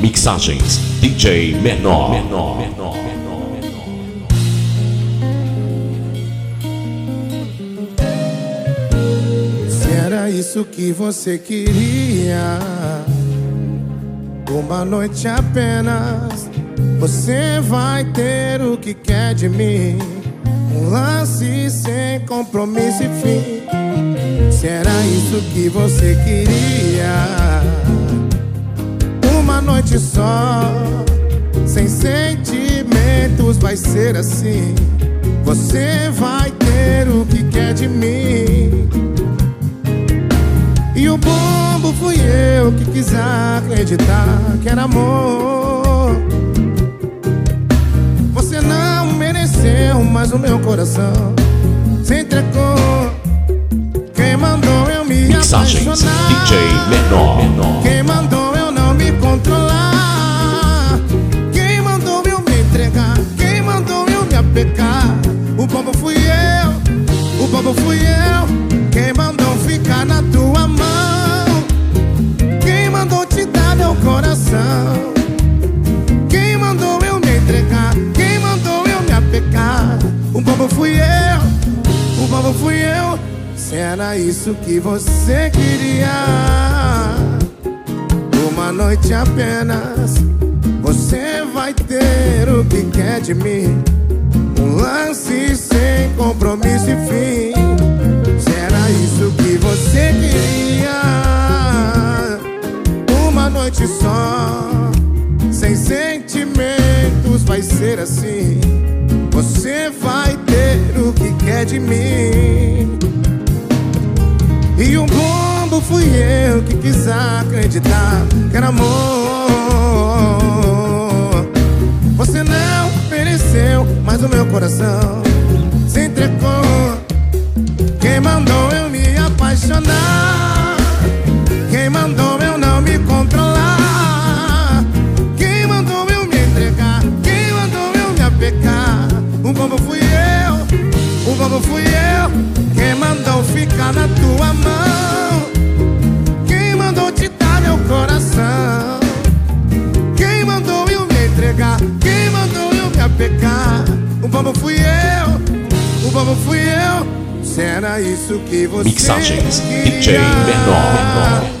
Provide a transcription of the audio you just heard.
Mixagens DJ Menor. Menor, menor, menor, era isso que você queria, uma noite apenas, você vai ter o que quer de mim. Um lance sem compromisso e fim. Se era isso que você queria, só, sem sentimentos, vai ser assim. Você vai ter o que quer de mim. E o bombo fui eu que quis acreditar que era amor. Você não mereceu, mas o meu coração se entregou. Quem mandou eu me Mixagens apaixonar? DJ Menor. Quem mandou apegar? O bobo fui eu, o bobo fui eu. Quem mandou ficar na tua mão? Quem mandou te dar meu coração? Quem mandou eu me entregar? Quem mandou eu me apegar? O bobo fui eu, o bobo fui eu. Se era isso que você queria uma noite apenas. Você vai ter o que quer de mim. Um lance sem compromisso e fim. Se era isso que você queria, uma noite só, sem sentimentos, vai ser assim. Você vai ter o que quer de mim. E o bombo fui eu que quis acreditar que era amor. Mas o meu coração se entregou. Quem mandou eu me apaixonar? Quem mandou eu não me controlar? Quem mandou eu me entregar? Quem mandou eu me apegar? O bobo fui eu, o bobo fui eu. Quem mandou ficar na tua mão? Bobo fui eu, o bobo fui eu. Se era isso que você Mixagens queria. DJ. Menor.